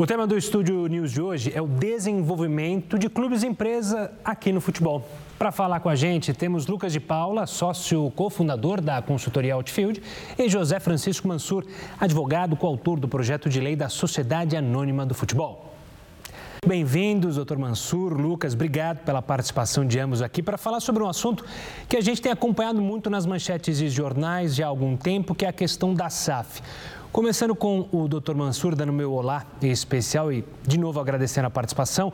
O tema do Estúdio News de hoje é o desenvolvimento de clubes e empresa aqui no futebol. Para falar com a gente, temos Lucas de Paula, sócio cofundador da consultoria Outfield, e José Francisco Mansur, advogado coautor do projeto de lei da Sociedade Anônima do Futebol. Bem-vindos, doutor Mansur, Lucas, obrigado pela participação de ambos aqui para falar sobre um assunto que a gente tem acompanhado muito nas manchetes de jornais já há algum tempo, que é a questão da SAF. Começando com o doutor Mansur, dando meu olá em especial e, de novo, agradecendo a participação.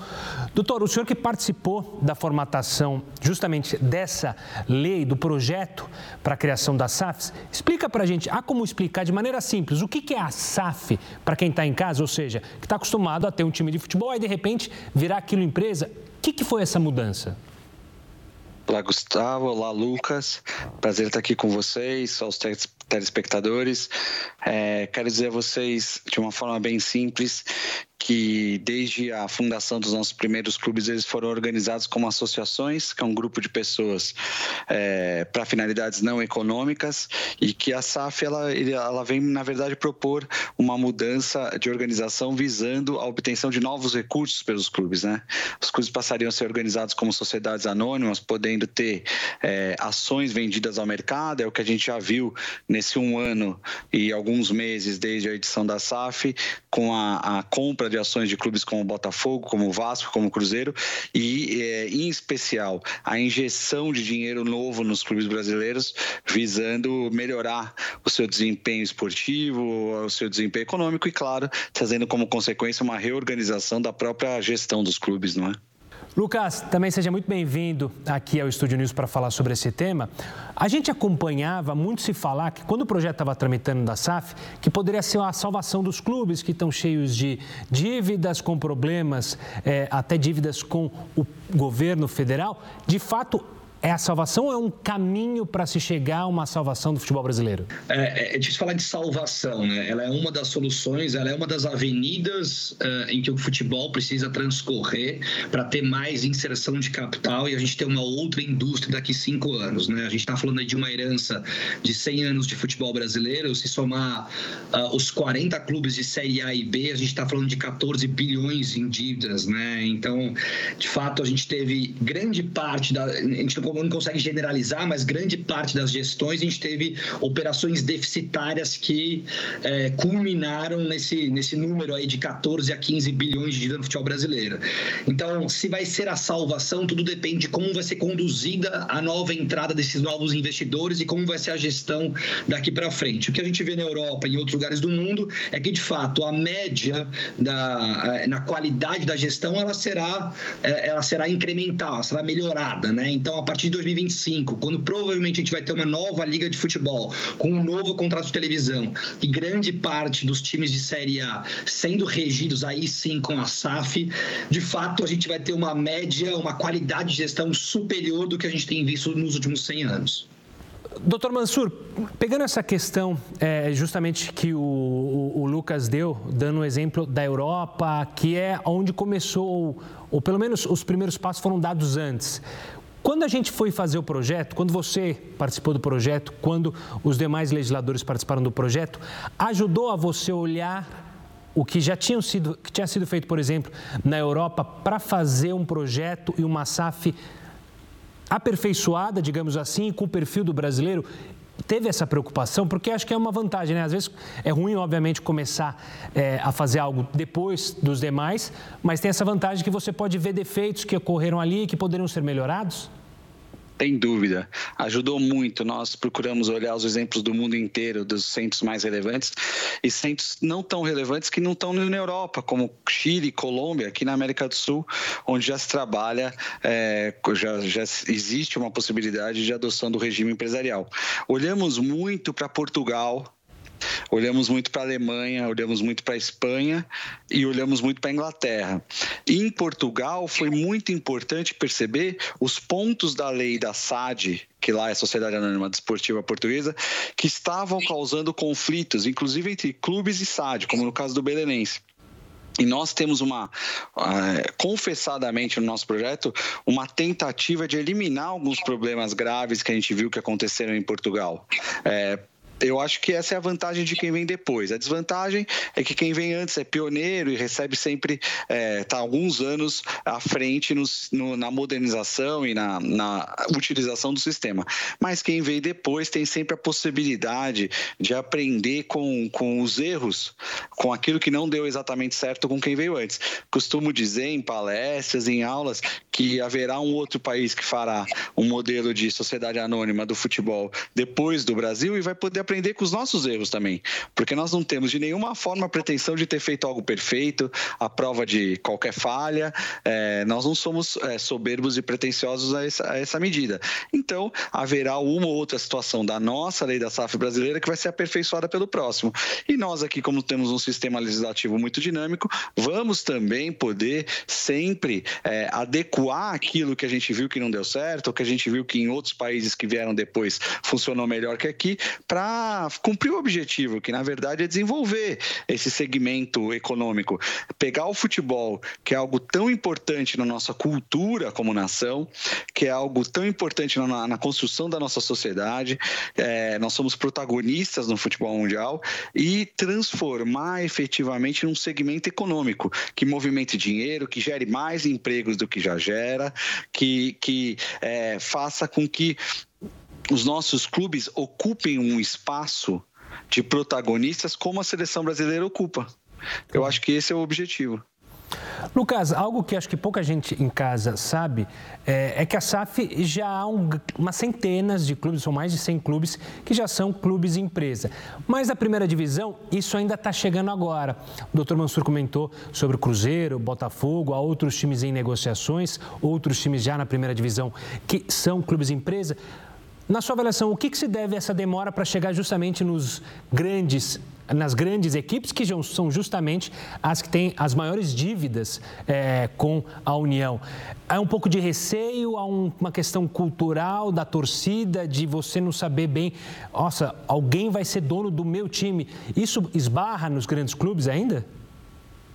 Doutor, o senhor que participou da formatação justamente dessa lei, do projeto para a criação da SAFs, explica para a gente, há como explicar de maneira simples o que é a SAF para quem está em casa, ou seja, que está acostumado a ter um time de futebol e, de repente, virar aquilo empresa. O que, que foi essa mudança? Olá, Gustavo. Olá, Lucas. Prazer estar aqui com vocês, aos telespectadores. É, quero dizer a vocês, de uma forma bem simples, que desde a fundação dos nossos primeiros clubes eles foram organizados como associações, que é um grupo de pessoas é, para finalidades não econômicas e que a SAF ela, ela vem na verdade propor uma mudança de organização visando a obtenção de novos recursos pelos clubes, né? Os clubes passariam a ser organizados como sociedades anônimas, podendo ter é, ações vendidas ao mercado, é o que a gente já viu nesse um ano e alguns meses desde a edição da SAF, com a, a compra de ações de clubes como o Botafogo, como o Vasco, como o Cruzeiro e, é, em especial, a injeção de dinheiro novo nos clubes brasileiros, visando melhorar o seu desempenho esportivo, o seu desempenho econômico e, claro, trazendo como consequência uma reorganização da própria gestão dos clubes, não é? Lucas, também seja muito bem-vindo aqui ao Estúdio News para falar sobre esse tema. A gente acompanhava muito se falar que quando o projeto estava tramitando da SAF, que poderia ser a salvação dos clubes que estão cheios de dívidas, com problemas, é, até dívidas com o governo federal. De fato, é a salvação ou é um caminho para se chegar a uma salvação do futebol brasileiro? É, é, é difícil falar de salvação, né? Ela é uma das soluções, ela é uma das avenidas uh, em que o futebol precisa transcorrer para ter mais inserção de capital e a gente ter uma outra indústria daqui cinco anos, né? A gente está falando aí de uma herança de 100 anos de futebol brasileiro, se somar uh, os 40 clubes de Série A e B, a gente está falando de 14 bilhões em dívidas, né? Então, de fato, a gente teve grande parte da... A gente não não consegue generalizar, mas grande parte das gestões a gente teve operações deficitárias que é, culminaram nesse, nesse número aí de 14 a 15 bilhões de dívida no futebol brasileiro. Então, se vai ser a salvação, tudo depende de como vai ser conduzida a nova entrada desses novos investidores e como vai ser a gestão daqui para frente. O que a gente vê na Europa e em outros lugares do mundo é que, de fato, a média da, na qualidade da gestão ela será, é, ela será incremental, ela será melhorada. Né? Então, a partir partir de 2025, quando provavelmente a gente vai ter uma nova liga de futebol, com um novo contrato de televisão, e grande parte dos times de Série A sendo regidos aí sim com a SAF, de fato a gente vai ter uma média, uma qualidade de gestão superior do que a gente tem visto nos últimos 100 anos. Doutor Mansur, pegando essa questão é, justamente que o, o, o, Lucas deu, dando o um exemplo da Europa, que é onde começou, ou pelo menos os primeiros passos foram dados antes. Quando a gente foi fazer o projeto, quando você participou do projeto, quando os demais legisladores participaram do projeto, ajudou a você olhar o que já tinha sido, que tinha sido feito, por exemplo, na Europa, para fazer um projeto e uma SAF aperfeiçoada, digamos assim, com o perfil do brasileiro? Teve essa preocupação? Porque acho que é uma vantagem, né? Às vezes é ruim, obviamente, começar é, a fazer algo depois dos demais, mas tem essa vantagem que você pode ver defeitos que ocorreram ali que poderiam ser melhorados? Sem dúvida. Ajudou muito. Nós procuramos olhar os exemplos do mundo inteiro, dos centros mais relevantes, e centros não tão relevantes que não estão na Europa, como Chile, Colômbia, aqui na América do Sul, onde já se trabalha, é, já, já existe uma possibilidade de adoção do regime empresarial. Olhamos muito para Portugal, Olhamos muito para a Alemanha, olhamos muito para a Espanha e olhamos muito para a Inglaterra. E em Portugal foi muito importante perceber os pontos da lei da SAD, que lá é a Sociedade Anônima Desportiva Portuguesa, que estavam causando conflitos, inclusive entre clubes e SAD, como no caso do Belenense. E nós temos uma, uh, confessadamente no nosso projeto, uma tentativa de eliminar alguns problemas graves que a gente viu que aconteceram em Portugal. É, eu acho que essa é a vantagem de quem vem depois. A desvantagem é que quem vem antes é pioneiro e recebe sempre, está é, tá alguns anos à frente no, na modernização e na, na, utilização do sistema. Mas quem vem depois tem sempre a possibilidade de aprender com, com os erros, com aquilo que não deu exatamente certo com quem veio antes. Costumo dizer em palestras, em aulas, que haverá um outro país que fará um modelo de sociedade anônima do futebol depois do Brasil e vai poder aprender com os nossos erros também, porque nós não temos de nenhuma forma a pretensão de ter feito algo perfeito, a prova de qualquer falha, é, nós não somos é, soberbos e pretensiosos a essa, a essa medida. Então, haverá uma ou outra situação da nossa lei da SAF brasileira que vai ser aperfeiçoada pelo próximo. E nós aqui, como temos um sistema legislativo muito dinâmico, vamos também poder sempre é, adequar aquilo que a gente viu que não deu certo, ou que a gente viu que em outros países que vieram depois funcionou melhor que aqui, para cumprir o objetivo, que na verdade é desenvolver esse segmento econômico. Pegar o futebol, que é algo tão importante na nossa cultura como nação, que é algo tão importante na, na construção da nossa sociedade, é, nós somos protagonistas no futebol mundial, e transformar efetivamente num segmento econômico que movimente dinheiro, que gere mais empregos do que já gera, que, que é, faça com que os nossos clubes ocupem um espaço de protagonistas como a seleção brasileira ocupa. Eu acho que esse é o objetivo. Lucas, algo que acho que pouca gente em casa sabe é, é que a SAF já há um, umas centenas de clubes, são mais de 100 clubes, que já são clubes empresa. Mas a primeira divisão, isso ainda está chegando agora. O doutor Mansur comentou sobre o Cruzeiro, Botafogo, há outros times em negociações, outros times já na primeira divisão que são clubes empresa. Na sua avaliação, o que, que se deve a essa demora para chegar justamente nos grandes, nas grandes equipes, que são justamente as que têm as maiores dívidas é, com a União? Há um pouco de receio, há um, uma questão cultural da torcida, de você não saber bem, nossa, alguém vai ser dono do meu time. Isso esbarra nos grandes clubes ainda?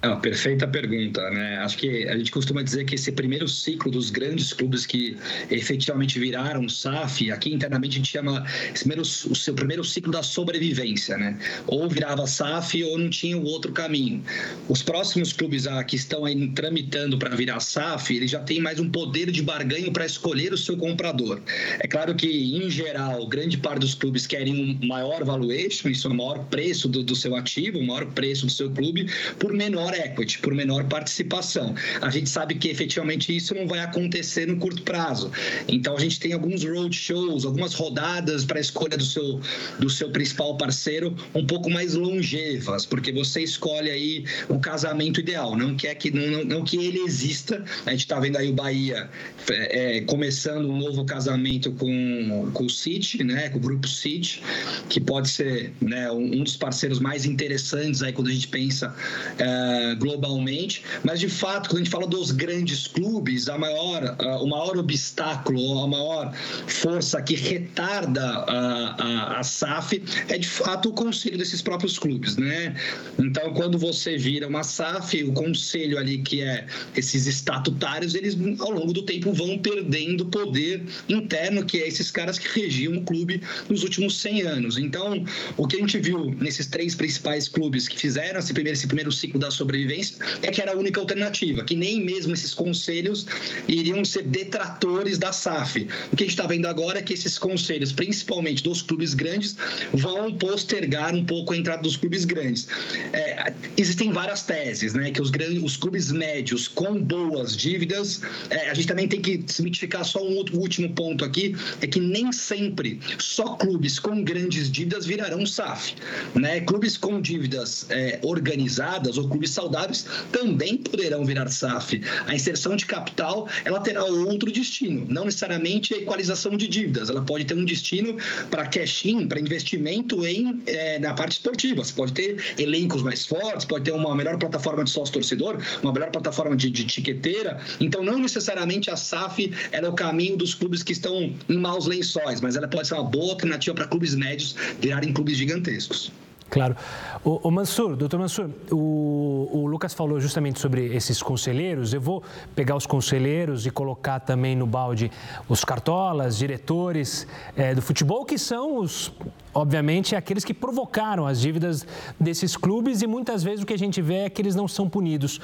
É uma perfeita pergunta, né? Acho que a gente costuma dizer que esse primeiro ciclo dos grandes clubes que efetivamente viraram SAF, aqui internamente a gente chama primeiro, o seu primeiro ciclo da sobrevivência, né? Ou virava SAF ou não tinha o outro caminho. Os próximos clubes ah, que estão aí tramitando para virar SAF, eles já têm mais um poder de barganho para escolher o seu comprador. É claro que, em geral, grande parte dos clubes querem um maior valuation, isso é o maior preço do, do seu ativo, o maior preço do seu clube, por menor menor equity, por menor participação. A gente sabe que efetivamente isso não vai acontecer no curto prazo. Então a gente tem alguns roadshows, algumas rodadas para a escolha do seu, do seu principal parceiro um pouco mais longevas, porque você escolhe aí o casamento ideal. Não quer que não, não que ele exista. A gente está vendo aí o Bahia é, é, começando um novo casamento com, com o City, né, com o grupo City, que pode ser né, um, dos parceiros mais interessantes aí quando a gente pensa é, globalmente, mas de fato, quando a gente fala dos grandes clubes, a maior, uh, o maior obstáculo, a maior força que retarda a, a, a SAF é de fato o conselho desses próprios clubes, né? Então, quando você vira uma SAF, o conselho ali que é esses estatutários, eles ao longo do tempo vão perdendo poder interno, que é esses caras que regiam o clube nos últimos 100 anos. Então, o que a gente viu nesses três principais clubes que fizeram esse primeiro, esse primeiro ciclo da sobrevivência é que era a única alternativa, que nem mesmo esses conselhos iriam ser detratores da SAF. O que a gente está vendo agora é que esses conselhos, principalmente dos clubes grandes, vão postergar um pouco a entrada dos clubes grandes. É, existem várias teses, né? Que os, grandes, os clubes médios com boas dívidas, é, a gente também tem que desmitificar só um outro último ponto aqui, é que nem sempre só clubes com grandes dívidas virarão SAF. Né? Clubes com dívidas é, organizadas ou clubes saudáveis também poderão virar SAF. A inserção de capital ela terá outro destino, não necessariamente a equalização de dívidas. Ela pode ter um destino para cash-in, para investimento em, é, na parte esportiva. Você pode ter elencos mais fortes, pode ter uma melhor plataforma de sócio-torcedor, uma melhor plataforma de, de tiqueteira. Então, não necessariamente a SAF é o caminho dos clubes que estão em maus lençóis, mas ela pode ser uma boa alternativa para clubes médios virarem clubes gigantescos. Claro. O, o Mansur, doutor Mansur, o, o, Lucas falou justamente sobre esses conselheiros. Eu vou pegar os conselheiros e colocar também no balde os cartolas, diretores é, do futebol, que são os, obviamente, aqueles que provocaram as dívidas desses clubes e muitas vezes o que a gente vê é que eles não são punidos.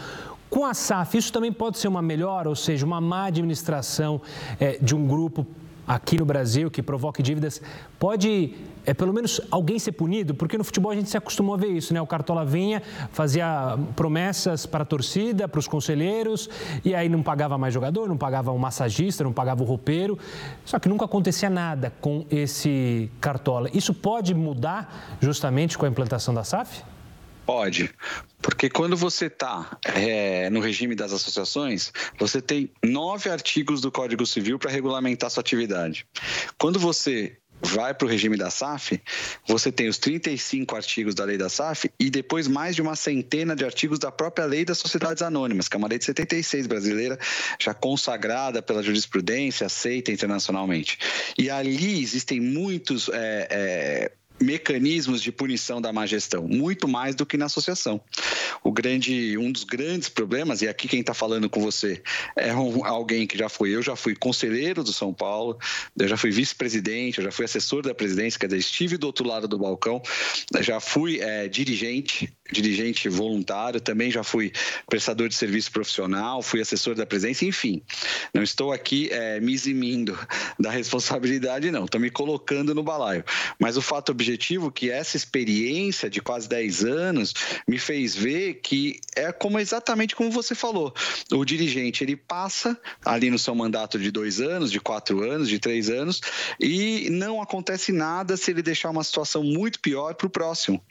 Com a SAF, isso também pode ser uma melhor, ou seja, uma má administração é, de um grupo aqui no Brasil que provoque dívidas, pode é, pelo menos alguém ser punido? Porque no futebol a gente se acostumou a ver isso, né? O Cartola vinha, fazia promessas para a torcida, para os conselheiros, e aí não pagava mais jogador, não pagava o massagista, não pagava o roupeiro. Só que nunca acontecia nada com esse Cartola. Isso pode mudar justamente com a implantação da SAF? Pode, porque quando você está é, no regime das associações, você tem nove artigos do Código Civil para regulamentar sua atividade. Quando você vai para o regime da SAF, você tem os 35 artigos da lei da SAF e depois mais de uma centena de artigos da própria lei das sociedades anônimas, que é uma lei de 76 brasileira, já consagrada pela jurisprudência, aceita internacionalmente. E ali existem muitos. É, é, mecanismos de punição da má gestão, muito mais do que na associação. O grande, um dos grandes problemas, e aqui quem está falando com você é um, alguém que já foi, eu já fui conselheiro do São Paulo, eu já fui vice-presidente, eu já fui assessor da presidência, quer dizer, estive do outro lado do balcão, já fui é, dirigente, dirigente voluntário, também já fui prestador de serviço profissional, fui assessor da presidência, enfim, não estou aqui é, me eximindo da responsabilidade, não, estou me colocando no balaio. Mas o fato objetivo que essa experiência de quase 10 anos me fez ver que é como exatamente como você falou. O dirigente ele passa ali no seu mandato de dois anos, de quatro anos, de três anos, e não acontece nada se ele deixar uma situação muito pior para o próximo.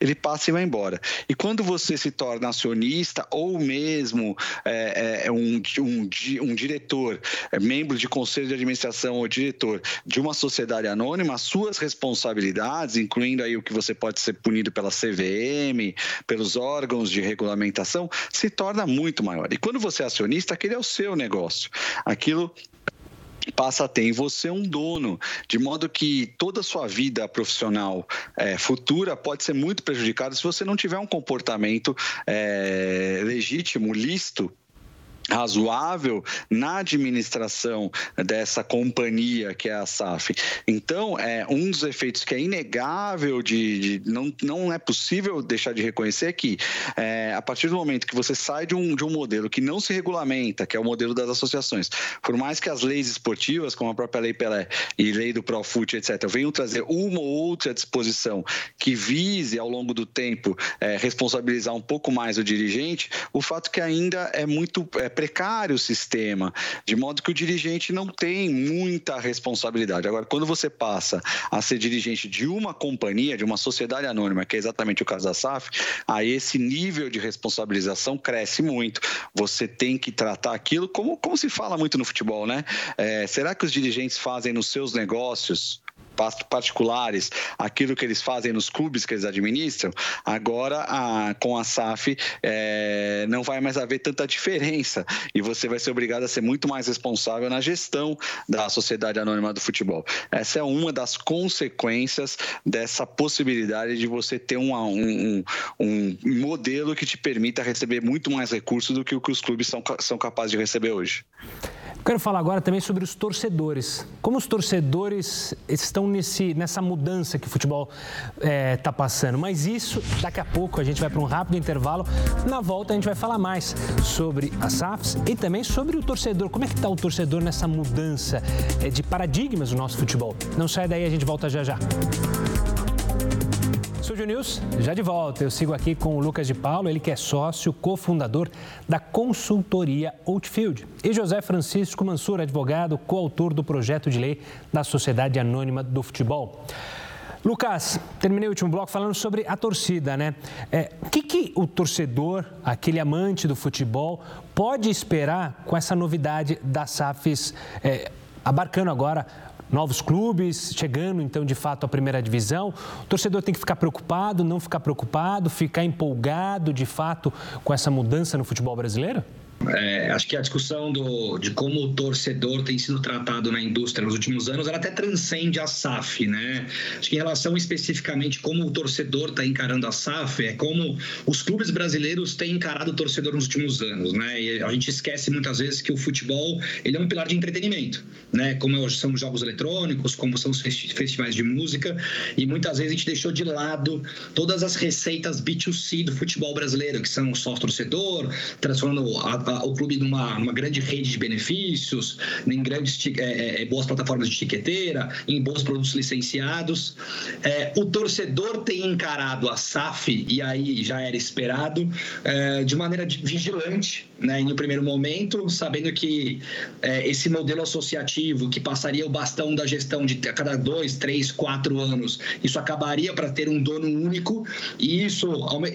Ele passa e vai embora. E quando você se torna acionista ou mesmo é, é, um, um, um diretor, é, membro de conselho de administração ou diretor de uma sociedade anônima, as suas responsabilidades incluindo aí o que você pode ser punido pela CVM, pelos órgãos de regulamentação, se torna muito maior. E quando você é acionista, aquele é o seu negócio. Aquilo passa a ter em você um dono, de modo que toda a sua vida profissional é, futura pode ser muito prejudicada se você não tiver um comportamento é, legítimo, lícito razoável na administração dessa companhia que é a SAF. Então, é um dos efeitos que é inegável de, de não, não é possível deixar de reconhecer é que é, a partir do momento que você sai de um, de um modelo que não se regulamenta, que é o modelo das associações, por mais que as leis esportivas, como a própria Lei Pelé e Lei do Profut, etc., venham trazer uma ou outra disposição que vise, ao longo do tempo, é, responsabilizar um pouco mais o dirigente, o fato que ainda é muito é, precário o sistema, de modo que o dirigente não tem muita responsabilidade. Agora, quando você passa a ser dirigente de uma companhia, de uma sociedade anônima, que é exatamente o caso da SAF, aí esse nível de responsabilização cresce muito. Você tem que tratar aquilo como, como se fala muito no futebol, né? É, será que os dirigentes fazem nos seus negócios particulares aquilo que eles fazem nos clubes que eles administram, agora a, com a SAF é, não vai mais haver tanta diferença e você vai ser obrigado a ser muito mais responsável na gestão da Sociedade Anônima do Futebol. Essa é uma das consequências dessa possibilidade de você ter um, um, um modelo que te permita receber muito mais recursos do que o que os clubes são, são capazes de receber hoje. Quero falar agora também sobre os torcedores. Como os torcedores estão nesse, nessa mudança que o futebol está é, tá passando. Mas isso, daqui a pouco, a gente vai para um rápido intervalo. Na volta, a gente vai falar mais sobre as SAFs e também sobre o torcedor. Como é que está o torcedor nessa mudança é, de paradigmas do nosso futebol? Não sai daí, a gente volta já já. Estúdio News, já de volta. Eu sigo aqui com o Lucas de Paulo, ele que é sócio, cofundador da consultoria Outfield. E José Francisco Mansur, advogado, coautor do projeto de lei da Sociedade Anônima do Futebol. Lucas, terminei o último bloco falando sobre a torcida, né? É, o que, que o torcedor, aquele amante do futebol, pode esperar com essa novidade da SAFs é, abarcando agora novos clubes chegando, então, de fato, à primeira divisão. O torcedor tem que ficar preocupado, não ficar preocupado, ficar empolgado, de fato, com essa mudança no futebol brasileiro? É, acho que a discussão do, de como o torcedor tem sido tratado na indústria nos últimos anos, ela até transcende a SAF, né? Acho que em relação especificamente como o torcedor está encarando a SAF, é como os clubes brasileiros têm encarado o torcedor nos últimos anos, né? E a gente esquece muitas vezes que o futebol ele é um pilar de entretenimento, né? Como são os jogos eletrônicos, como são os festivais de música, e muitas vezes a gente deixou de lado todas as receitas B2C do futebol brasileiro, que são o sócio torcedor, transformando a o clube numa, numa grande rede de benefícios, em grandes é, é, é, boas plataformas de etiqueteira, em bons produtos licenciados. É, o torcedor tem encarado a SAF, e aí já era esperado, é, de maneira vigilante, né, no primeiro momento, sabendo que esse modelo associativo que passaria o bastão da gestão de a cada dois, três, quatro anos, isso acabaria para ter um dono único, e isso,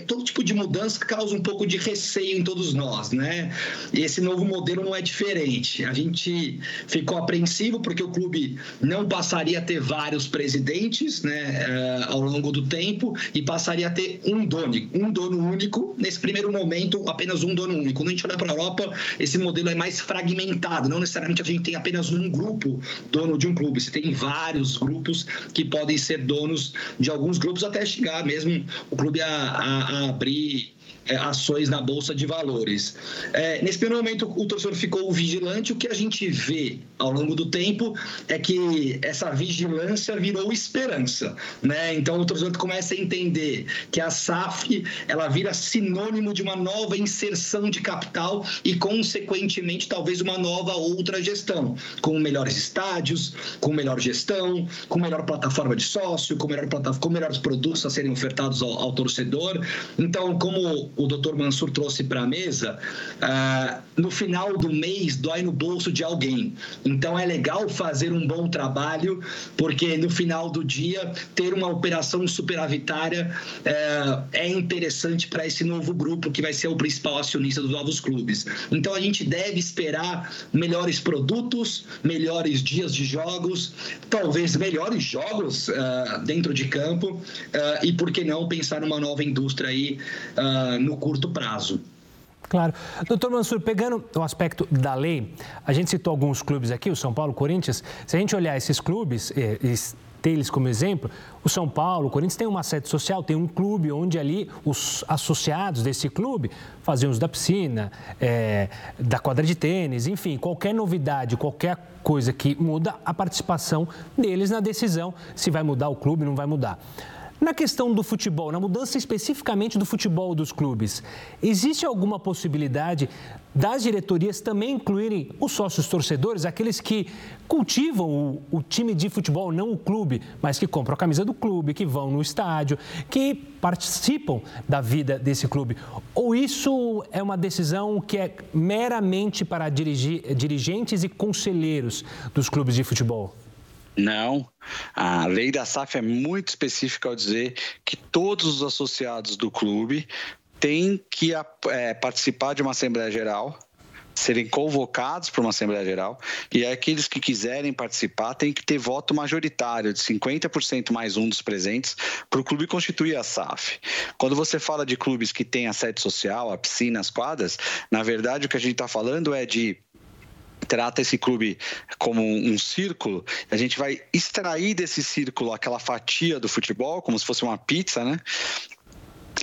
todo tipo de mudança causa um pouco de receio em todos nós, né? E esse novo modelo não é diferente. A gente ficou apreensivo porque o clube não passaria a ter vários presidentes né, eh, ao longo do tempo e passaria a ter um dono, um dono único. Nesse primeiro momento, apenas um dono único. Quando a gente olha para a Europa, esse modelo é mais fragmentado. Não necessariamente a gente tem apenas um grupo dono de um clube. Você tem vários grupos que podem ser donos de alguns grupos até chegar mesmo o clube a, a, a abrir é, ações na Bolsa de Valores. É, nesse primeiro momento, o torcedor ficou vigilante. O que a gente vê ao longo do tempo é que essa vigilância virou esperança. Né? Então, o torcedor começa a entender que a SAF ela vira sinônimo de uma nova inserção de capital e, consequentemente, talvez uma nova outra gestão, com melhores estádios, com melhor gestão, com melhor plataforma de sócio, com, melhor com melhores produtos a serem ofertados ao, ao torcedor. Então, como o doutor Mansur trouxe para a mesa, ah, no final do mês dói no bolso de alguém. Então é legal fazer um bom trabalho, porque no final do dia ter uma operação superavitária é, é interessante para esse novo grupo que vai ser o principal acionista dos novos clubes. Então a gente deve esperar melhores produtos, melhores dias de jogos, talvez melhores jogos uh, dentro de campo uh, e por que não pensar numa nova indústria aí no curto prazo. Claro. Doutor Mansur, pegando o aspecto da lei, a gente citou alguns clubes aqui, o São Paulo, o Corinthians. Se a gente olhar esses clubes, eh, ter eles como exemplo, o São Paulo, o Corinthians tem uma sede social, tem um clube onde ali os associados desse clube faziam uso da piscina, é, da quadra de tênis, enfim, qualquer novidade, qualquer coisa que muda a participação deles na decisão se vai mudar o clube, não vai mudar. Na questão do futebol, na mudança especificamente do futebol dos clubes, existe alguma possibilidade das diretorias também incluírem os sócios torcedores, aqueles que cultivam o, o, time de futebol, não o clube, mas que compram a camisa do clube, que vão no estádio, que participam da vida desse clube? Ou isso é uma decisão que é meramente para dirigir, dirigentes e conselheiros dos clubes de futebol? Não. A lei da SAF é muito específica ao dizer que todos os associados do clube têm que é, participar de uma Assembleia Geral, serem convocados para uma Assembleia Geral, e aqueles que quiserem participar têm que ter voto majoritário de 50% mais um dos presentes para o clube constituir a SAF. Quando você fala de clubes que têm a sede social, a piscina, as quadras, na verdade o que a gente está falando é de trata esse clube como um círculo, a gente vai extrair desse círculo aquela fatia do futebol, como se fosse uma pizza, né?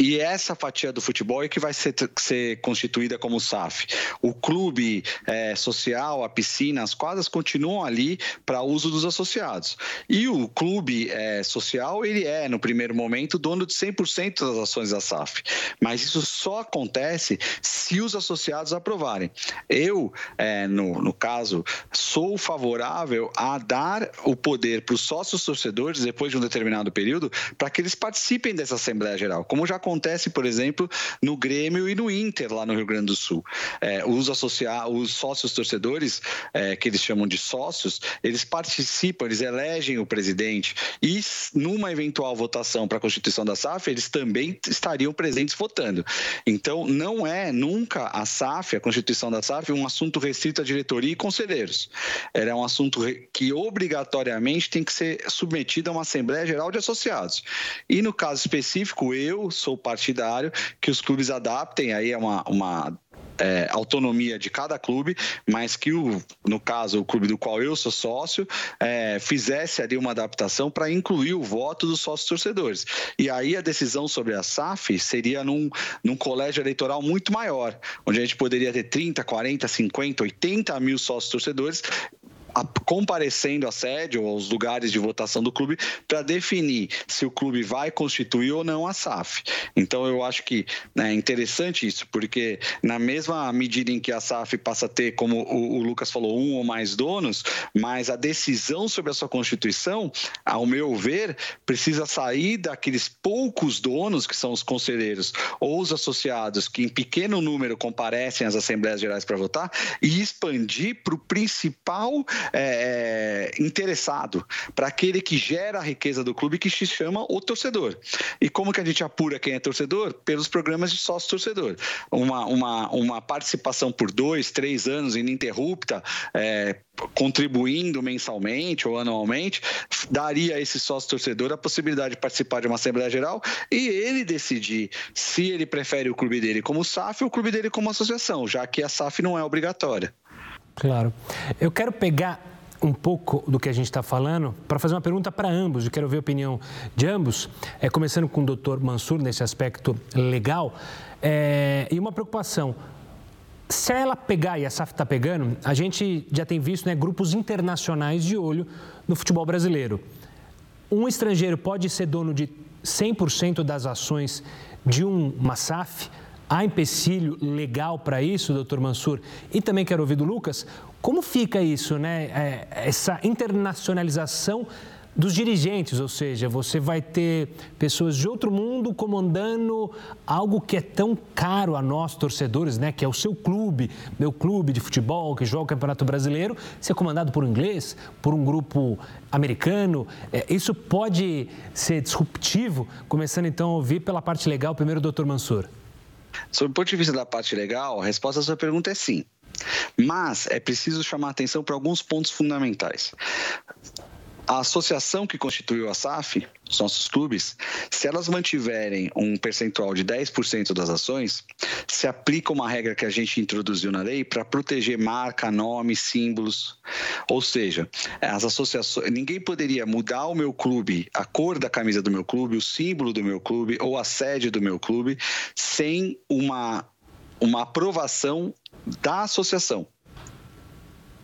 E essa fatia do futebol é que vai ser, ser constituída como SAF. O clube é, social, a piscina, as quadras continuam ali para uso dos associados. E o clube é, social, ele é, no primeiro momento, dono de 100% das ações da SAF. Mas isso só acontece se os associados aprovarem. Eu, é, no, no caso, sou favorável a dar o poder para os sócios torcedores, depois de um determinado período, para que eles participem dessa Assembleia Geral. Como já acontece, por exemplo, no Grêmio e no Inter, lá no Rio Grande do Sul. É, os, associados, os sócios torcedores, é, que eles chamam de sócios, eles participam, eles elegem o presidente e, numa eventual votação para a constituição da SAF, eles também estariam presentes votando. Então, não é nunca a SAF, a constituição da SAF, um assunto restrito à diretoria e conselheiros. Ela é um assunto que obrigatoriamente tem que ser submetido a uma Assembleia Geral de Associados. E no caso específico, eu sou sou partidário que os clubes adaptem aí é uma, uma é, autonomia de cada clube, mas que, o, no caso, o clube do qual eu sou sócio, é, fizesse ali uma adaptação para incluir o voto dos sócios torcedores. E aí a decisão sobre a SAF seria num, num colégio eleitoral muito maior, onde a gente poderia ter 30, 40, 50, 80 mil sócios torcedores comparecendo à sede ou aos lugares de votação do clube para definir se o clube vai constituir ou não a SAF. Então eu acho que né, é interessante isso, porque na mesma medida em que a SAF passa a ter, como o, o Lucas falou, um ou mais donos, mas a decisão sobre a sua constituição, ao meu ver, precisa sair daqueles poucos donos que são os conselheiros ou os associados que em pequeno número comparecem às assembleias gerais para votar e expandir para o principal é, é, interessado, para aquele que gera a riqueza do clube, que se chama o torcedor. E como que a gente apura quem é torcedor? Pelos programas de sócio-torcedor. Uma, uma, uma participação por dois, três anos ininterrupta, é, contribuindo mensalmente ou anualmente, daria a esse sócio-torcedor a possibilidade de participar de uma Assembleia Geral e ele decidir se ele prefere o clube dele como SAF ou o clube dele como associação, já que a SAF não é obrigatória. Claro. Eu quero pegar um pouco do que a gente está falando para fazer uma pergunta para ambos. Eu quero ver a opinião de ambos, é, começando com o doutor Mansur nesse aspecto legal. É, e uma preocupação. Se ela pegar, e a SAF está pegando, a gente já tem visto né, grupos internacionais de olho no futebol brasileiro. Um estrangeiro pode ser dono de 100% das ações de um, uma SAF? Há empecilho legal para isso, doutor Mansur? E também quero ouvir do Lucas, como fica isso, né? É, essa internacionalização dos dirigentes, ou seja, você vai ter pessoas de outro mundo comandando algo que é tão caro a nós torcedores, né, que é o seu clube, meu clube de futebol que joga o Campeonato Brasileiro, ser comandado por um inglês, por um grupo americano. É, isso pode ser disruptivo, começando então a ouvir pela parte legal, primeiro doutor Mansur. Sob o ponto de vista da parte legal, a resposta à sua pergunta é sim. Mas é preciso chamar atenção para alguns pontos fundamentais. A associação que constituiu a SAF, os nossos clubes, se elas mantiverem um percentual de 10% das ações, se aplica uma regra que a gente introduziu na lei para proteger marca, nome, símbolos. Ou seja, as associações, ninguém poderia mudar o meu clube, a cor da camisa do meu clube, o símbolo do meu clube ou a sede do meu clube sem uma uma aprovação da associação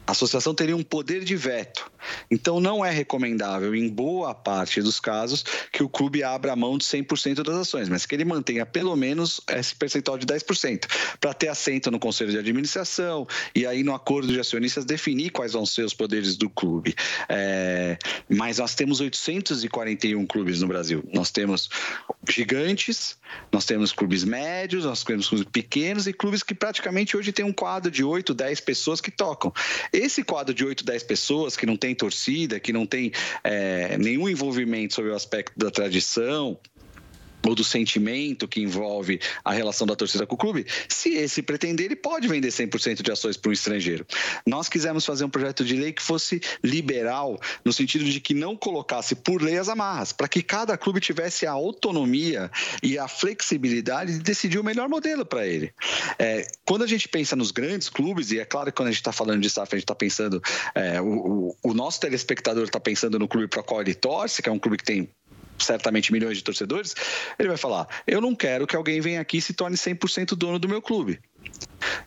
a associação teria um poder de veto. Então, não é recomendável, em boa parte dos casos, que o clube abra mão de 100% das ações, mas que ele mantenha pelo menos esse percentual de 10%, para ter assento no conselho de administração e aí no acordo de acionistas definir quais vão ser os poderes do clube. É, mas nós temos 841 clubes no Brasil. Nós temos gigantes, nós temos clubes médios, nós temos clubes pequenos e clubes que praticamente hoje têm um quadro de 8, 10 pessoas que tocam. Esse quadro de 8, 10 pessoas que não tem torcida, que não tem é, nenhum envolvimento sobre o aspecto da tradição, ou do sentimento que envolve a relação da torcida com o clube, se esse pretender, ele pode vender 100% de ações para um estrangeiro. Nós quisemos fazer um projeto de lei que fosse liberal, no sentido de que não colocasse por lei as amarras, para que cada clube tivesse a autonomia e a flexibilidade de decidir o melhor modelo para ele. É, quando a gente pensa nos grandes clubes, e é claro que quando a gente está falando de SAF, a gente está pensando, é, o, o, o nosso telespectador está pensando no clube para qual ele torce, que é um clube que tem certamente milhões de torcedores, ele vai falar: eu não quero que alguém venha aqui e se torne 100% dono do meu clube.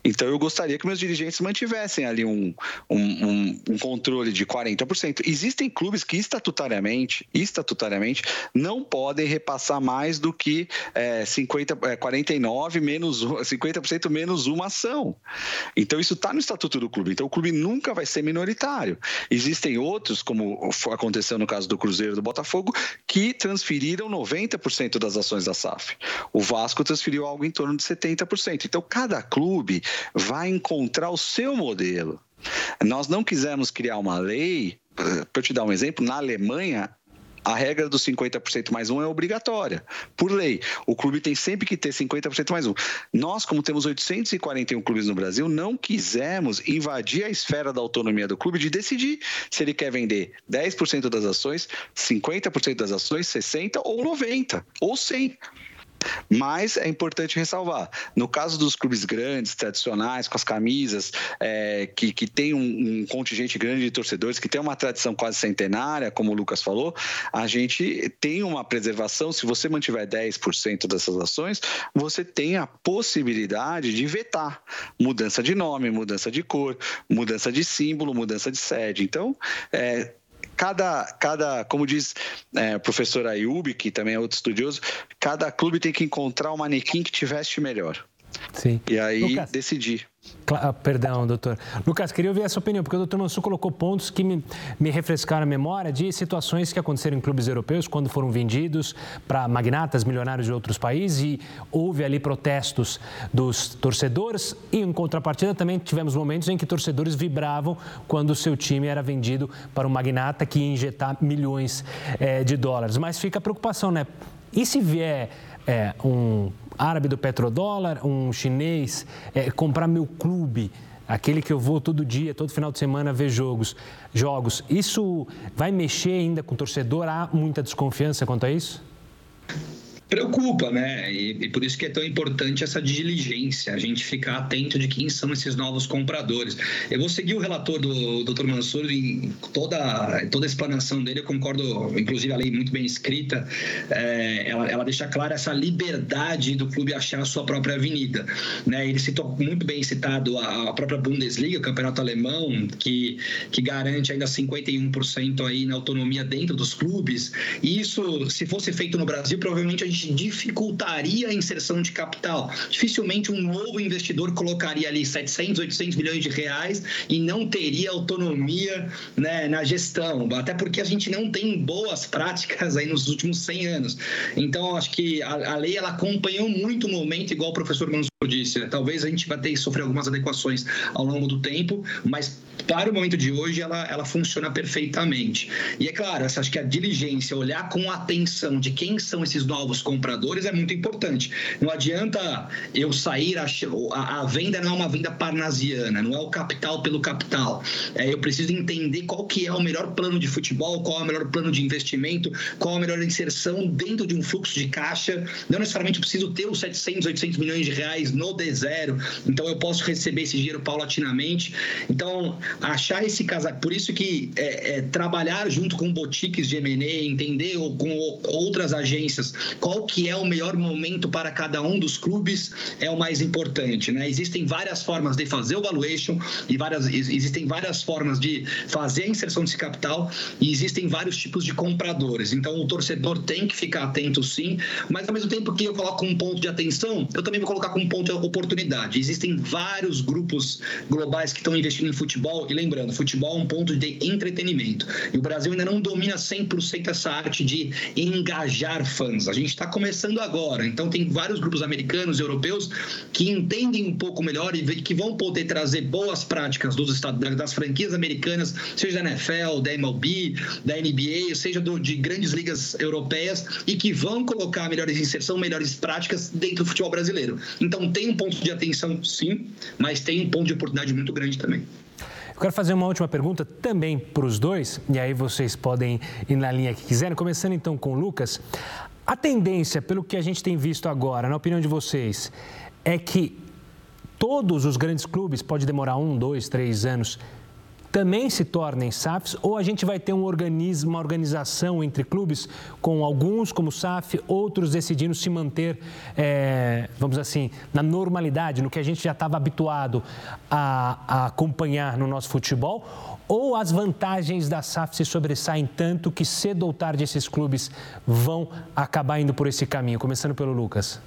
Então eu gostaria que meus dirigentes mantivessem ali um, um, um, um, controle de 40%. Existem clubes que estatutariamente, estatutariamente não podem repassar mais do que é, 50, é, 49 menos 50% menos uma ação. Então isso está no estatuto do clube. Então o clube nunca vai ser minoritário. Existem outros, como aconteceu no caso do Cruzeiro do Botafogo, que transferiram 90% das ações da SAF. O Vasco transferiu algo em torno de 70%. Então cada clube vai encontrar o seu modelo. Nós não quisemos criar uma lei, para eu te dar um exemplo, na Alemanha a regra dos 50% mais um é obrigatória, por lei. O clube tem sempre que ter 50% mais um. Nós, como temos 841 clubes no Brasil, não quisemos invadir a esfera da autonomia do clube de decidir se ele quer vender 10% das ações, 50% das ações, 60% ou 90% ou 100%. Mas é importante ressalvar, no caso dos clubes grandes, tradicionais, com as camisas, é, que, que tem um, um contingente grande de torcedores, que tem uma tradição quase centenária, como o Lucas falou, a gente tem uma preservação, se você mantiver 10% dessas ações, você tem a possibilidade de vetar mudança de nome, mudança de cor, mudança de símbolo, mudança de sede. Então, é, cada, cada como diz é, professor Ayub, que também é outro estudioso, cada clube tem que encontrar o manequim que te veste melhor. Sim. E aí Lucas, decidir. Ah, perdão, doutor. Lucas, queria ouvir essa opinião, porque o doutor Mansur colocou pontos que me, me refrescaram a memória de situações que aconteceram em clubes europeus quando foram vendidos para magnatas, milionários de outros países e houve ali protestos dos torcedores e, em contrapartida, também tivemos momentos em que torcedores vibravam quando o seu time era vendido para um magnata que ia injetar milhões é, de dólares. Mas fica a preocupação, né? E se vier é, um árabe do petrodólar, um chinês, é, comprar meu clube, aquele que eu vou todo dia, todo final de semana ver jogos, jogos. Isso vai mexer ainda com o torcedor? Há muita desconfiança quanto a isso? Preocupa, né? E, e, por isso que é tão importante essa diligência, a gente ficar atento de quem são esses novos compradores. Eu vou seguir o relator do Dr. Mansur em toda, toda a explanação dele, eu concordo, inclusive a lei muito bem escrita, é, ela, ela deixa clara essa liberdade do clube achar a sua própria avenida. Né? Ele citou muito bem citado a, a própria Bundesliga, o campeonato alemão, que, que garante ainda 51% aí na autonomia dentro dos clubes. E isso, se fosse feito no Brasil, provavelmente a gente dificultaria a inserção de capital. Dificilmente um novo investidor colocaria ali 700, 800 milhões de reais e não teria autonomia né, na gestão, até porque a gente não tem boas práticas aí nos últimos 100 anos. Então, acho que a, a lei ela acompanhou muito o momento, igual o professor Mansur disse. Né? Talvez a gente vai ter que sofrer algumas adequações ao longo do tempo, mas para o momento de hoje ela, ela funciona perfeitamente. E é claro, acho que a diligência, olhar com atenção de quem são esses novos compradores é muito importante. Não adianta eu sair, a, a, venda não é uma venda parnasiana, não é o capital pelo capital. É, eu preciso entender qual que é o melhor plano de futebol, qual é o melhor plano de investimento, qual é a melhor inserção dentro de um fluxo de caixa. Não necessariamente preciso ter os 700, 800 milhões de reais no D0, então eu posso receber esse dinheiro paulatinamente. Então, achar esse casaco. Por isso que é, é, trabalhar junto com boutiques de M&A, entender ou com outras agências qual que é o melhor momento para cada um dos clubes é o mais importante. Né? Existem várias formas de fazer o valuation e várias, existem várias formas de fazer a inserção desse capital e existem vários tipos de compradores. Então, o torcedor tem que ficar atento sim, mas ao mesmo tempo que eu coloco um ponto de atenção, eu também vou colocar como um ponto de oportunidade. Existem vários grupos globais que estão investindo em futebol e lembrando, futebol é um ponto de entretenimento. E o Brasil ainda não domina 100% essa arte de engajar fãs. A gente está começando agora. Então, tem vários grupos americanos e europeus que entendem um pouco melhor e que vão poder trazer boas práticas dos estados, das franquias americanas, seja da NFL, da MLB, da NBA, seja do, de grandes ligas europeias, e que vão colocar melhores inserção, melhores práticas dentro do futebol brasileiro. Então, tem um ponto de atenção, sim, mas tem um ponto de oportunidade muito grande também. Quero fazer uma última pergunta também para os dois, e aí vocês podem ir na linha que quiserem. Começando então com o Lucas. A tendência, pelo que a gente tem visto agora, na opinião de vocês, é que todos os grandes clubes, pode demorar um, dois, três anos, também se tornem SAFs ou a gente vai ter um organismo, uma organização entre clubes com alguns como SAF, outros decidindo se manter, é, vamos assim, na normalidade, no que a gente já estava habituado a, a acompanhar no nosso futebol? Ou as vantagens da SAF se sobressaem tanto que cedo ou tarde esses clubes vão acabar indo por esse caminho? Começando pelo Lucas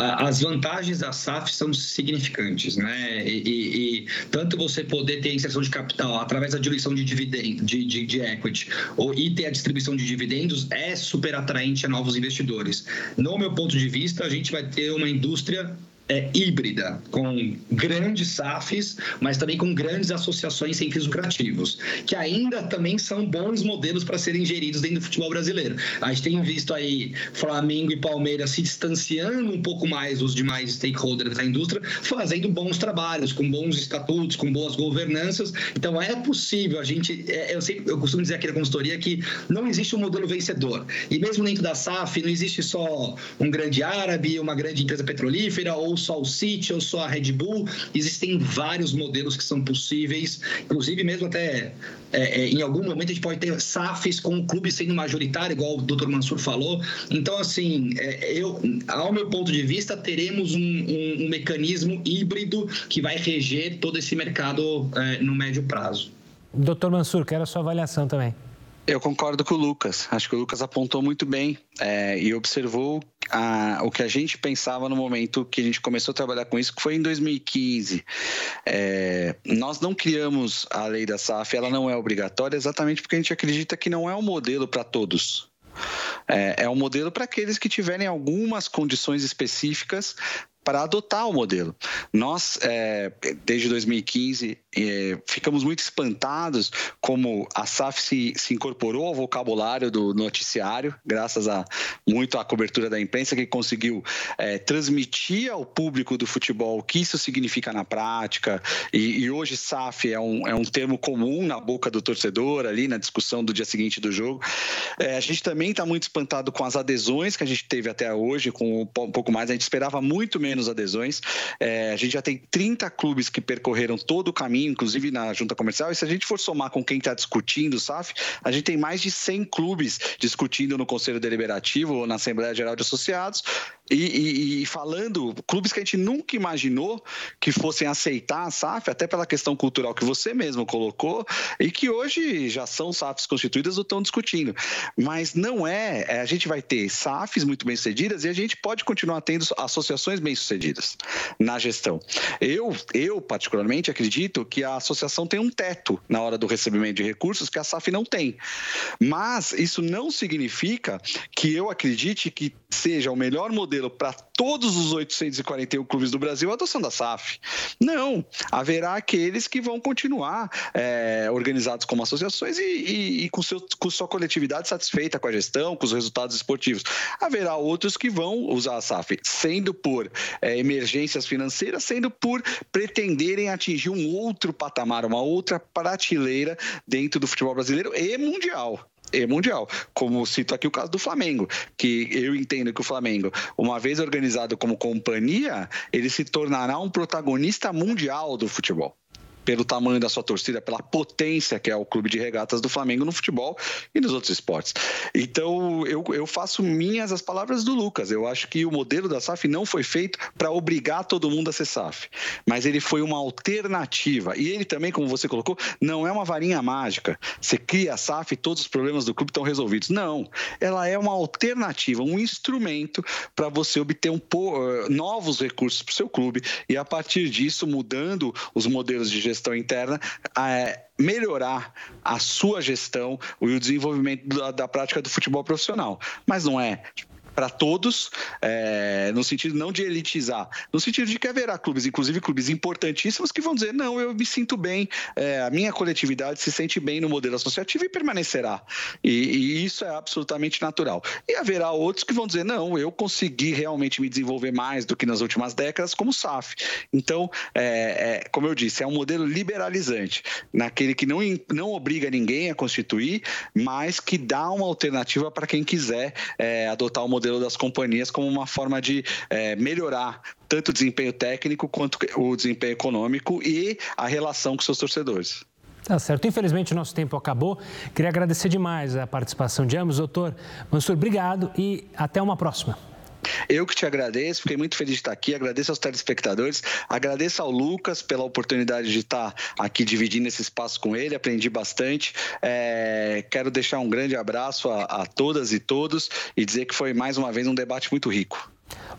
as vantagens da SAF são significantes, né? E, e, e, tanto você poder ter inserção de capital através da diluição de dividendos, de, de, de, equity, ou e ter a distribuição de dividendos é super atraente a novos investidores. No meu ponto de vista, a gente vai ter uma indústria é, híbrida, com grandes SAFs, mas também com grandes associações sem fins lucrativos, que ainda também são bons modelos para serem geridos dentro do futebol brasileiro. A gente tem visto aí Flamengo e Palmeiras se distanciando um pouco mais dos demais stakeholders da indústria, fazendo bons trabalhos, com bons estatutos, com boas governanças. Então é possível, a gente, é, eu, sempre, eu costumo dizer aqui na consultoria que não existe um modelo vencedor. E mesmo dentro da SAF, não existe só um grande árabe, uma grande empresa petrolífera ou só o City ou só a Red Bull. Existem vários modelos que são possíveis, inclusive mesmo até é, é, em algum momento a gente pode ter SAFs com o clube sendo majoritário, igual o Dr. Mansur falou. Então, assim, é, eu, ao meu ponto de vista, teremos um, um, um, mecanismo híbrido que vai reger todo esse mercado é, no médio prazo. Dr. Mansur, quero a sua avaliação também. Eu concordo com o Lucas. Acho que o Lucas apontou muito bem é, e observou a, o que a gente pensava no momento que a gente começou a trabalhar com isso, que foi em 2015. É, nós não criamos a lei da SAF, ela não é obrigatória, exatamente porque a gente acredita que não é um modelo para todos. É, é um modelo para aqueles que tiverem algumas condições específicas para adotar o modelo. Nós, é, desde 2015, é, ficamos muito espantados como a SAF se, se, incorporou ao vocabulário do noticiário, graças a muito à cobertura da imprensa, que conseguiu é, transmitir ao público do futebol o que isso significa na prática. E, e hoje SAF é um, é um termo comum na boca do torcedor, ali na discussão do dia seguinte do jogo. É, a gente também está muito espantado com as adesões que a gente teve até hoje, com um pouco mais. A gente esperava muito menos adesões. É, a gente já tem 30 clubes que percorreram todo o caminho, inclusive na junta comercial. E se a gente for somar com quem está discutindo o SAF, a gente tem mais de 100 clubes discutindo no Conselho Deliberativo ou na Assembleia Geral de Associados. E, e, e, falando, clubes que a gente nunca imaginou que fossem aceitar a SAF, até pela questão cultural que você mesmo colocou, e que hoje já são SAFs constituídas ou estão discutindo. Mas não é, é a gente vai ter SAFs muito bem sucedidas e a gente pode continuar tendo associações bem sucedidas na gestão. Eu, eu particularmente, acredito que a associação tem um teto na hora do recebimento de recursos que a SAF não tem. Mas isso não significa que eu acredite que seja o melhor modelo para todos os 841 clubes do Brasil a adoção da SAF. Não, haverá aqueles que vão continuar é, organizados como associações e, e, e com, seu, com sua coletividade satisfeita com a gestão, com os resultados esportivos. Haverá outros que vão usar a SAF, sendo por é, emergências financeiras, sendo por pretenderem atingir um outro patamar, uma outra prateleira dentro do futebol brasileiro e mundial e mundial. Como cito aqui o caso do Flamengo, que eu entendo que o Flamengo, uma vez organizado como companhia, ele se tornará um protagonista mundial do futebol pelo tamanho da sua torcida, pela potência que é o clube de regatas do Flamengo no futebol e nos outros esportes. Então, eu, eu faço minhas as palavras do Lucas. Eu acho que o modelo da SAF não foi feito para obrigar todo mundo a ser SAF, mas ele foi uma alternativa. E ele também, como você colocou, não é uma varinha mágica. Você cria a SAF e todos os problemas do clube estão resolvidos. Não. Ela é uma alternativa, um instrumento para você obter um, uh, novos recursos para o seu clube e, a partir disso, mudando os modelos de gestão gestão interna, é, melhorar a sua gestão e o desenvolvimento da, da prática do futebol profissional. Mas não é para todos, é, no sentido não de elitizar, no sentido de que haverá clubes, inclusive clubes importantíssimos, que vão dizer: não, eu me sinto bem, é, a minha coletividade se sente bem no modelo associativo e permanecerá. E, e, isso é absolutamente natural. E haverá outros que vão dizer: não, eu consegui realmente me desenvolver mais do que nas últimas décadas, como SAF. Então, é, é, como eu disse, é um modelo liberalizante, naquele que não, não obriga ninguém a constituir, mas que dá uma alternativa para quem quiser é, adotar o modelo modelo das companhias como uma forma de é, melhorar tanto o desempenho técnico quanto o desempenho econômico e a relação com seus torcedores. Tá certo. Infelizmente, o nosso tempo acabou. Queria agradecer demais a participação de ambos. Doutor Mansur, obrigado e até uma próxima. Eu que te agradeço, fiquei muito feliz de estar aqui, agradeço aos telespectadores, agradeço ao Lucas pela oportunidade de estar aqui dividindo esse espaço com ele, aprendi bastante. É, quero deixar um grande abraço a, a todas e todos e dizer que foi mais uma vez um debate muito rico.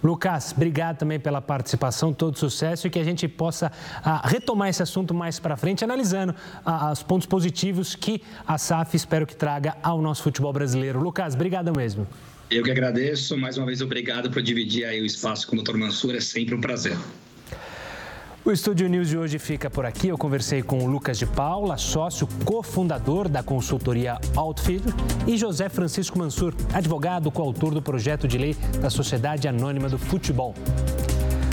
Lucas, obrigado também pela participação, todo sucesso e que a gente possa ah, retomar esse assunto mais para frente, analisando ah, os pontos positivos que a SAF espero que traga ao nosso futebol brasileiro. Lucas, obrigado mesmo. Eu que agradeço. Mais uma vez, obrigado por dividir aí o espaço com o Dr. Mansur. É sempre um prazer. O Estúdio News de hoje fica por aqui. Eu conversei com o Lucas de Paula, sócio cofundador da consultoria Outfield, e José Francisco Mansur, advogado coautor do projeto de lei da Sociedade Anônima do Futebol.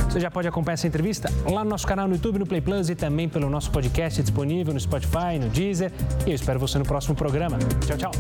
Você já pode acompanhar essa entrevista lá no nosso canal no YouTube, no Play Plus e também pelo nosso podcast disponível no Spotify, no Deezer. E eu espero você no próximo programa. Tchau, tchau.